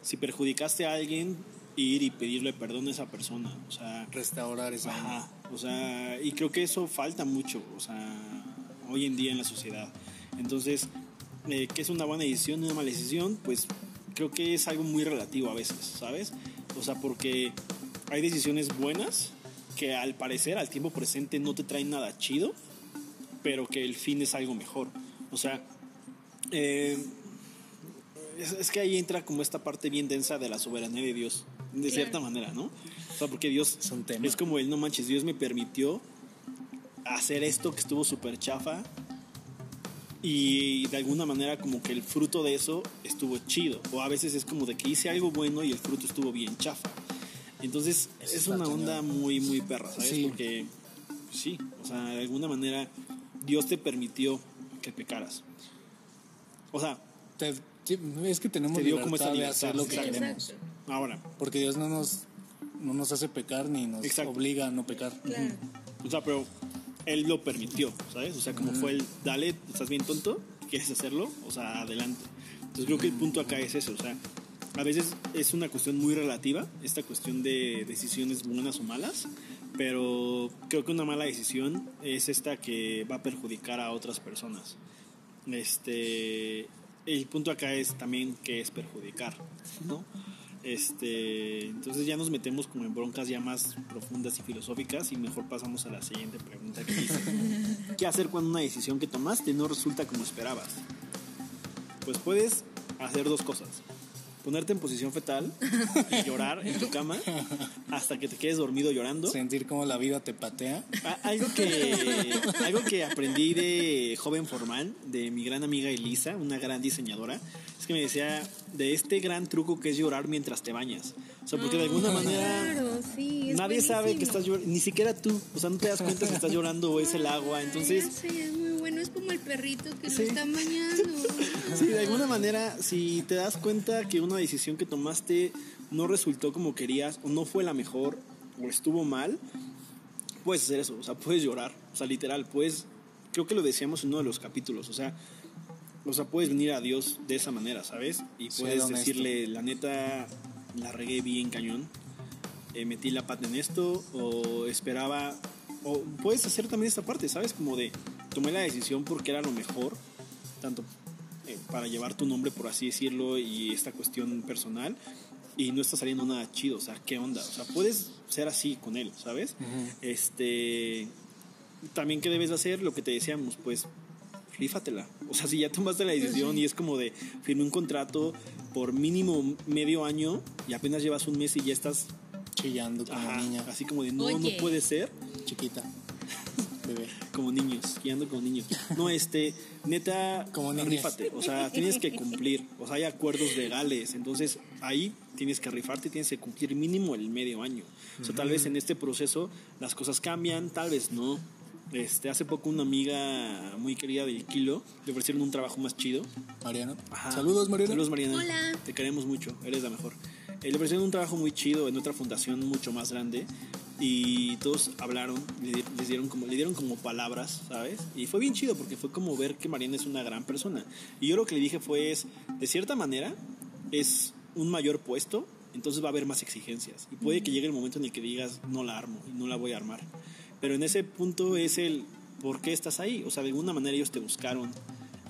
si perjudicaste a alguien, ir y pedirle perdón a esa persona. O sea, Restaurar esa Ajá, o sea, y creo que eso falta mucho, o sea, hoy en día en la sociedad. Entonces, eh, ¿qué es una buena decisión y una mala decisión? Pues creo que es algo muy relativo a veces, ¿sabes? O sea, porque hay decisiones buenas que al parecer, al tiempo presente, no te traen nada chido, pero que el fin es algo mejor. O sea, eh, es, es que ahí entra como esta parte bien densa de la soberanía de Dios, de cierta manera, ¿no? O sea, porque Dios Es un tema. es como el no manches, Dios me permitió hacer esto que estuvo súper chafa y de alguna manera como que el fruto de eso estuvo chido. O a veces es como de que hice algo bueno y el fruto estuvo bien chafa. Entonces Eso es una onda muy, muy perra, ¿sabes? Sí. Porque sí, o sea, de alguna manera Dios te permitió que pecaras. O sea, Te- es que tenemos Te dio como libertad de hacer lo que sí, queremos. exacto. ahora, Porque Dios no nos, no nos hace pecar ni nos Exacto. obliga a no pecar. Claro. o sea, pero él lo permitió, ¿sabes? O sea, como fue el, dale, estás bien tonto, quieres hacerlo, o sea, adelante. Entonces creo que el punto acá es eso, o sea, a veces es una cuestión muy relativa, esta cuestión de decisiones buenas o malas, pero creo que una mala decisión es esta que va a perjudicar a otras personas. Este, el punto acá es también que es perjudicar, ¿no? Este, entonces ya nos metemos como en broncas ya más profundas y filosóficas y mejor pasamos a la siguiente pregunta que dice, ¿qué hacer cuando una decisión que tomaste no resulta como esperabas? Pues puedes hacer dos cosas ponerte en posición fetal y llorar en tu cama hasta que te quedes dormido llorando. Sentir como la vida te patea. algo que, algo que aprendí de joven formal, de mi gran amiga Elisa, una gran diseñadora, es que me decía de este gran truco que es llorar mientras te bañas. O sea, porque de alguna ah, manera nadie sabe que estás llorando, ni siquiera tú. O sea, no te das cuenta si estás llorando o es el agua. Entonces... Sí, es muy bueno, es como el perrito que lo está bañando. Sí, de alguna manera, si te das cuenta que una decisión que tomaste no resultó como querías o no fue la mejor o estuvo mal, puedes hacer eso, o sea, puedes llorar, o sea, literal, puedes, creo que lo decíamos en uno de los capítulos, o sea, o sea, puedes venir a Dios de esa manera, ¿sabes? Y puedes decirle, la neta, la regué bien cañón, eh, metí la pata en esto, o esperaba, o puedes hacer también esta parte, ¿sabes? Como de, tomé la decisión porque era lo mejor, tanto eh, para llevar tu nombre, por así decirlo, y esta cuestión personal, y no está saliendo nada chido, o sea, ¿qué onda? O sea, puedes ser así con él, ¿sabes? Este, también, ¿qué debes hacer? Lo que te decíamos, pues rífatela. O sea, si ya tomaste la decisión y es como de firmé un contrato por mínimo medio año y apenas llevas un mes y ya estás chillando como niña. Así como de no, no puede ser. Chiquita. Bebé. Como niños, guiando como niños. No, este, neta, como rífate. O sea, tienes que cumplir. O sea, hay acuerdos legales. Entonces, ahí tienes que rifarte y tienes que cumplir mínimo el medio año. O sea, tal vez en este proceso las cosas cambian, tal vez no. Este, hace poco una amiga muy querida del Kilo le ofrecieron un trabajo más chido. Mariana. Saludos, Mariana. Saludos, Mariana. Hola. Te queremos mucho, eres la mejor. Eh, le ofrecieron un trabajo muy chido en otra fundación mucho más grande y todos hablaron, le, les dieron como, le dieron como palabras, ¿sabes? Y fue bien chido porque fue como ver que Mariana es una gran persona. Y yo lo que le dije fue, es, de cierta manera, es un mayor puesto, entonces va a haber más exigencias. Y puede que llegue el momento en el que digas, no la armo y no la voy a armar. Pero en ese punto es el por qué estás ahí. O sea, de alguna manera ellos te buscaron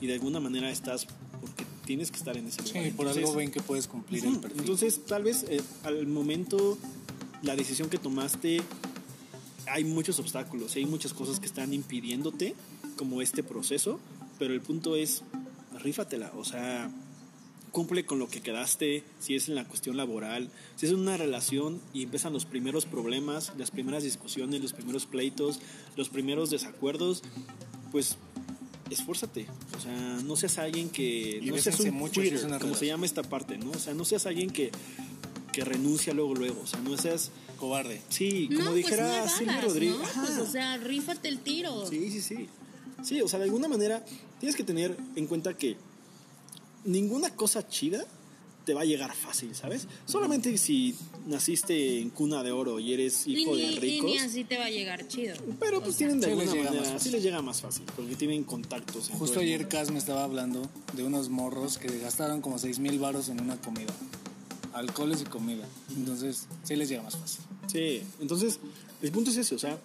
y de alguna manera estás porque tienes que estar en ese lugar. Sí, por algo ven que puedes cumplir el perfil. Entonces, tal vez eh, al momento, la decisión que tomaste, hay muchos obstáculos, hay muchas cosas que están impidiéndote como este proceso, pero el punto es, rífatela. O sea, cumple con lo que quedaste, si es en la cuestión laboral, si es en una relación y empiezan los primeros problemas, las primeras discusiones, los primeros pleitos, los primeros desacuerdos, pues esfuérzate, o sea, no seas alguien que no seas un mucho como se llama esta parte, ¿no? O sea, no seas alguien que que renuncia luego luego, o sea, no seas cobarde. Sí, como pues dijera Silvio Rodríguez, pues, o sea, rífate el tiro. Sí, sí, sí. Sí, o sea, de alguna manera tienes que tener en cuenta que ninguna cosa chida te va a llegar fácil, ¿sabes? Solamente si naciste en cuna de oro y eres hijo de ricos. Y ni así te va a llegar chido. Pero pues tienen de alguna manera, así les llega más fácil, porque tienen contactos. Justo ayer Cas me estaba hablando de unos morros que gastaron como 6 mil baros en una comida. Alcoholes y comida. Entonces, sí les llega más fácil. Sí, entonces, el punto es ese, o sea,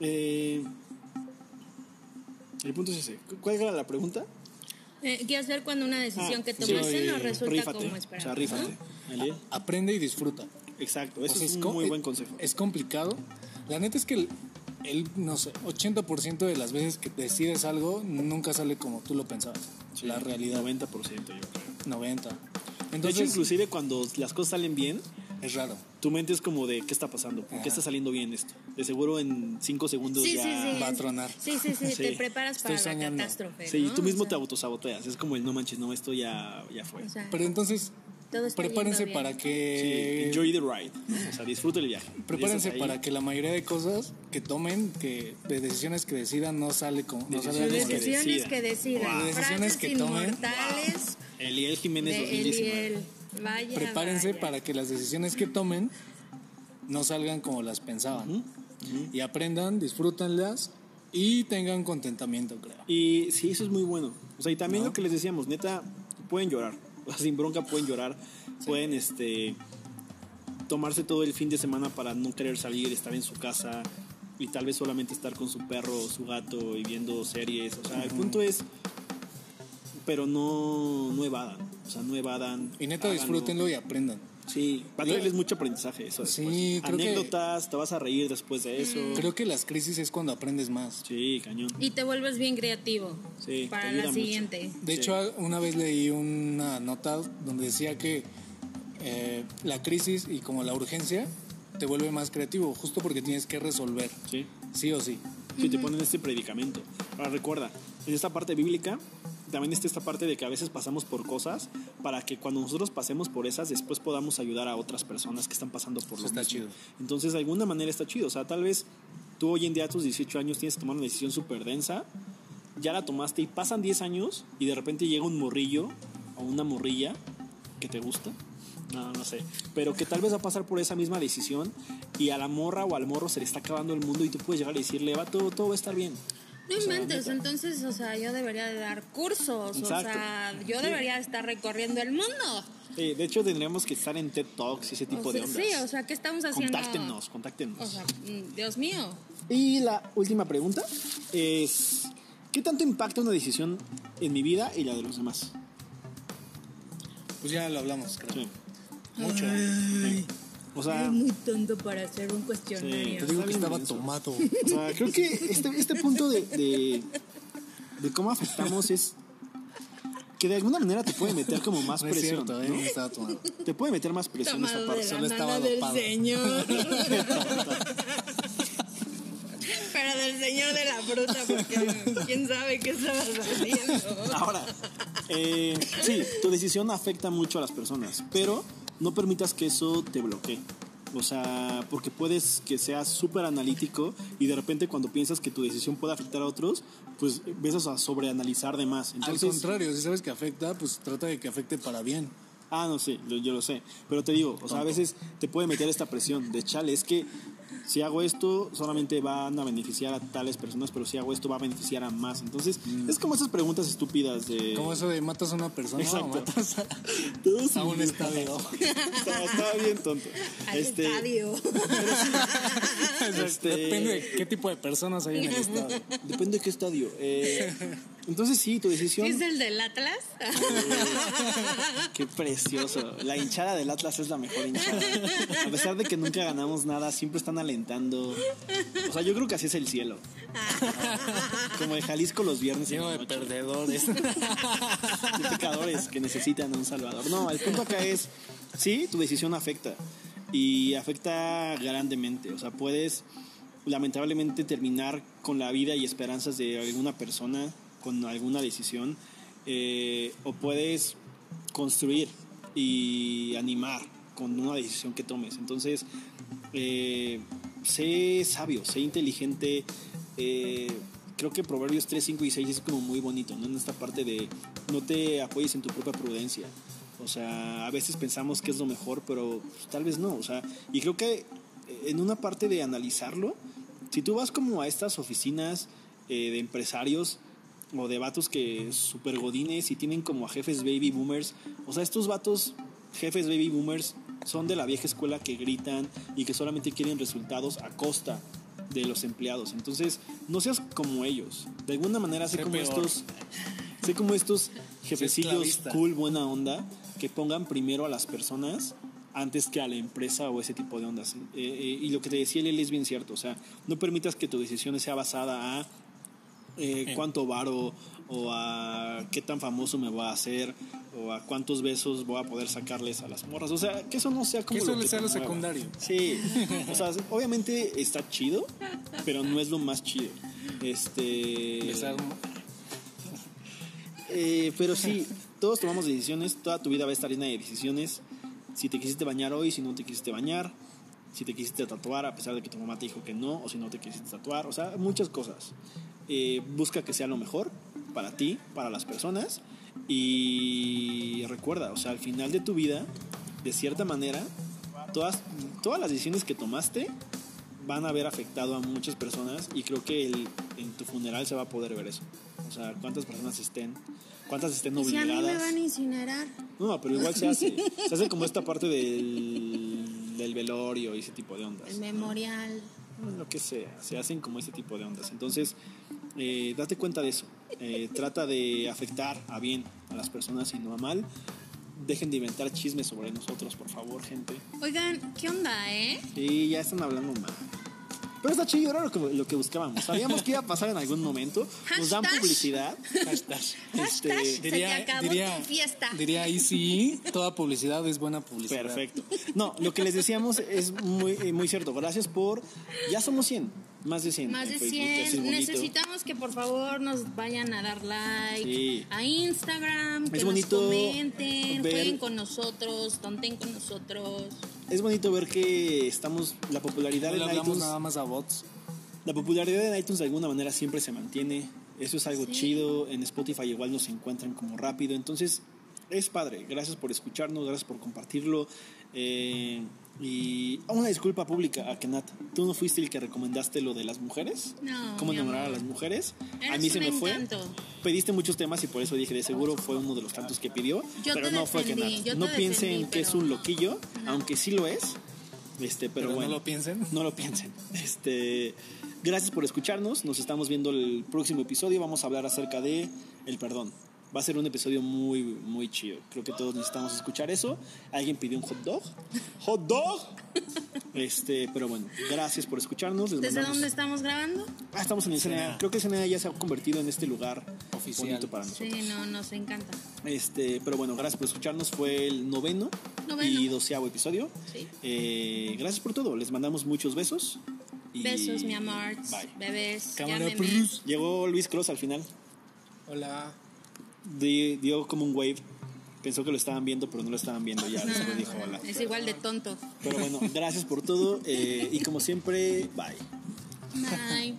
eh, el punto es ese. ¿Cuál era la pregunta? Eh, ¿Qué hacer cuando una decisión ah, que tomaste no resulta como esperado? O sea, rífate. Aprende y disfruta. Exacto, eso es, un muy buen consejo. Es complicado. La neta es que el, no sé, 80% de las veces que decides algo nunca sale como tú lo pensabas. la realidad. 90% yo creo. 90. Entonces, de hecho, inclusive cuando las cosas salen bien, es raro. Tu mente es como de, ¿qué está pasando? ¿Por qué está saliendo bien esto? De seguro en cinco segundos ya va a tronar. Sí, sí, sí, te preparas para la catástrofe. Sí, tú mismo te autosaboteas. Es como el no manches, no, esto ya, ya fue. Pero entonces, prepárense para que... enjoy the ride. O sea, disfrute el viaje. Prepárense para que la mayoría de cosas que tomen, que de decisiones que decidan, no sale como... No sale decisiones que decidan. Decisiones que tomen. Eliel Jiménez 2019. Prepárense para que las decisiones que tomen no salgan como las pensaban. Y aprendan, disfrútenlas Y tengan contentamiento, creo. Y sí, eso es muy bueno. O sea, y también ¿No? lo que les decíamos, neta, pueden llorar. Sin bronca pueden llorar. Pueden, este, tomarse todo el fin de semana para no querer salir, estar en su casa y tal vez solamente estar con su perro o su gato y viendo series. O sea, el punto es, pero no, no evadan. O sea, no evadan. Y neta, háganlo. disfrútenlo y aprendan. Sí, va a traerles mucho aprendizaje eso. Sí, creo que- Anécdotas, te vas a reír después de eso. Creo que las crisis es cuando aprendes más. Sí, cañón. Y te vuelves bien creativo Sí, para la mucho. siguiente. De Sí. hecho, una vez leí una nota donde decía que eh, la crisis y como la urgencia te vuelve más creativo, justo porque tienes que resolver, Sí. sí o sí. que te ponen este predicamento. Ahora recuerda, en esta parte bíblica también está esta parte de que a veces pasamos por cosas para que cuando nosotros pasemos por esas después podamos ayudar a otras personas que están pasando por lo Eso está mismo. chido. Entonces de alguna manera está chido, o sea, tal vez tú hoy en día a tus 18 años tienes que tomar una decisión súper densa, ya la tomaste y pasan 10 años y de repente llega un morrillo o una morrilla que te gusta. No, no sé. Pero que tal vez va a pasar por esa misma decisión y a la morra o al morro se le está acabando el mundo y tú puedes llegar y decirle, va, todo, todo va a estar bien. No O sea, inventes, entonces, o sea, yo debería de dar cursos, Exacto. o sea, yo Sí. debería de estar recorriendo el mundo. Eh, de hecho, tendríamos que estar en TED Talks y ese tipo O de ondas. sí, o sea, ¿qué estamos haciendo? Contáctenos, contáctenos. O sea, mm, Dios mío. Y la última pregunta es, ¿qué tanto impacta una decisión en mi vida y la de los demás? Pues ya lo hablamos, creo. Sí. Mucho. Sí. O sea, muy tonto para hacer un Sí. cuestionario. Te digo que estaba tomado. o sea, creo que este, este punto de, de, de cómo afectamos es que de alguna manera te puede meter como más No es presión. cierto, ¿eh? ¿no? Estaba tomado. Te puede meter más presión esa Tomado de parte. la Solo estaba del dopado. señor. Pero del señor de la fruta, porque quién sabe qué estabas haciendo. Ahora, eh, sí, tu decisión afecta mucho a las personas, pero no permitas que eso te bloquee. O sea, porque puedes que seas súper analítico y de repente cuando piensas que tu decisión puede afectar a otros, pues empiezas a sobreanalizar de más. Al contrario, si sabes que afecta, pues trata de que afecte para bien. Ah, no sé, yo, yo lo sé. Pero te digo, o sea, a veces te puede meter esta presión de chale, es que si hago esto, solamente van a beneficiar a tales personas, pero si hago esto, va a beneficiar a más. Entonces, es como esas preguntas estúpidas de. Como eso de matas a una persona o Exacto. matas a, Todos a un estadio. Estaba, estaba bien tonto. Al Este, estadio. Este- Depende de qué tipo de personas hay en el estadio. Depende de qué estadio. Eh, entonces, sí, tu decisión. ¿Es el del Atlas? Qué precioso. La hinchada del Atlas es la mejor hinchada. A pesar de que nunca ganamos nada, siempre están alentando. O sea, yo creo que así es el cielo. Como de Jalisco los viernes. en Lleno de perdedores. de pecadores que necesitan un salvador. No, el punto acá es, sí, tu decisión afecta y afecta grandemente. O sea, puedes lamentablemente terminar con la vida y esperanzas de alguna persona con alguna decisión eh, o puedes construir y animar con una decisión que tomes. Entonces, eh, sé sabio, sé inteligente. eh, creo que Proverbios 3, 5 y 6 es como muy bonito, ¿no? En esta parte de no te apoyes en tu propia prudencia. O sea, a veces pensamos que es lo mejor, pero tal vez no. O sea, y creo que eh, en una parte de analizarlo, si tú vas como a estas oficinas de empresarios o de vatos que super godines y tienen como a jefes baby boomers, o sea, estos vatos jefes baby boomers son de la vieja escuela que gritan y que solamente quieren resultados a costa de los empleados. Entonces, no seas como ellos. De alguna manera, sé Sé como peor. estos, sé como estos jefecillos cool, buena onda, que pongan primero a las personas antes que a la empresa o ese tipo de ondas. Eh, eh, y lo que te decía Lili es bien cierto, o sea, no permitas que tu decisión sea basada a eh, cuánto varo o a qué tan famoso me voy a hacer o a cuántos besos voy a poder sacarles a las morras. O sea, que eso no sea como Que eso lo le sea lo secundario. Sí, o sea, obviamente está chido, pero no es lo más chido. Este, Besar- eh, pero sí, todos tomamos decisiones, toda tu vida va a estar llena de decisiones. Si te quisiste bañar hoy, si no te quisiste bañar, si te quisiste tatuar a pesar de que tu mamá te dijo que no, o si no te quisiste tatuar, o sea, muchas cosas. Eh, busca que sea lo mejor para ti, para las personas y recuerda, o sea, al final de tu vida, de cierta manera, todas, todas las decisiones que tomaste van a haber afectado a muchas personas y creo que el- en tu funeral se va a poder ver eso. O sea, cuántas personas estén, cuántas estén Si a mí me obligadas. van a incinerar. No, pero igual se hace. Se hace como esta parte del, del velorio y ese tipo de ondas. El memorial. Lo que sea, se hacen como ese tipo de ondas. Entonces, eh, date cuenta de eso. Eh, trata de afectar a bien a las personas y no a mal. Dejen de inventar chismes sobre nosotros, por favor, gente. Oigan, ¿qué onda, eh? Sí, ya están hablando mal. Pero está chido, era lo que, lo que buscábamos. Sabíamos que iba a pasar en algún momento. Nos dan Hashtag. publicidad. Hashtag. Hashtag. Se te acabó tu fiesta. Diría ahí sí, toda publicidad es buena publicidad. Perfecto. No, lo que les decíamos es muy, eh, muy cierto. Gracias por. Ya somos 100. Más de 100. Más de Facebook, eso es 100. bonito. Necesitamos que por favor nos vayan a dar like Sí. a Instagram, que Es nos bonito comenten, ver- jueguen con nosotros, tonten con nosotros. Es bonito ver que estamos. La popularidad No en hablamos iTunes. nada más a bots. La popularidad de iTunes de alguna manera siempre se mantiene. Eso es algo Sí. chido. En Spotify igual nos encuentran como rápido. Entonces, es padre. Gracias por escucharnos, gracias por compartirlo. Eh, y una disculpa pública a Kenat. ¿Tú no fuiste el que recomendaste lo de las mujeres? No, ¿Cómo enamorar a las mujeres? a mí se me fue. Pediste muchos temas y por eso dije, de seguro fue uno de los tantos que pidió. Yo pero te no fue defendí, Kenat. yo No te piensen defendí, que es un loquillo, No. aunque sí lo es. Este, pero, Pero bueno. no lo piensen. No lo piensen. Este, gracias por escucharnos. Nos estamos viendo el próximo episodio. Vamos a hablar acerca de el perdón. Va a ser un episodio muy, muy chido. Creo que todos necesitamos escuchar eso. Alguien pidió un hot dog. ¡Hot dog! Este, pero bueno, gracias por escucharnos. Les ¿Desde mandamos- dónde estamos grabando? Ah, estamos en el Ensenada. Creo que Ensenada ya se ha convertido en este lugar Oficial. bonito para nosotros. Sí, no, nos encanta. Este, pero bueno, gracias por escucharnos. Fue el noveno, Noveno. y doceavo episodio. Sí. Eh, gracias por todo. Les mandamos muchos besos. y- Besos, mi amor. Bye. Bebés. Cámara. Llegó Luis Cross al final. Hola. Di- dio como un wave. Pensó que lo estaban viendo, pero no lo estaban viendo. Ya después dijo hola. es igual de tonto. Pero bueno, gracias por todo. eh, y como siempre, bye. Bye.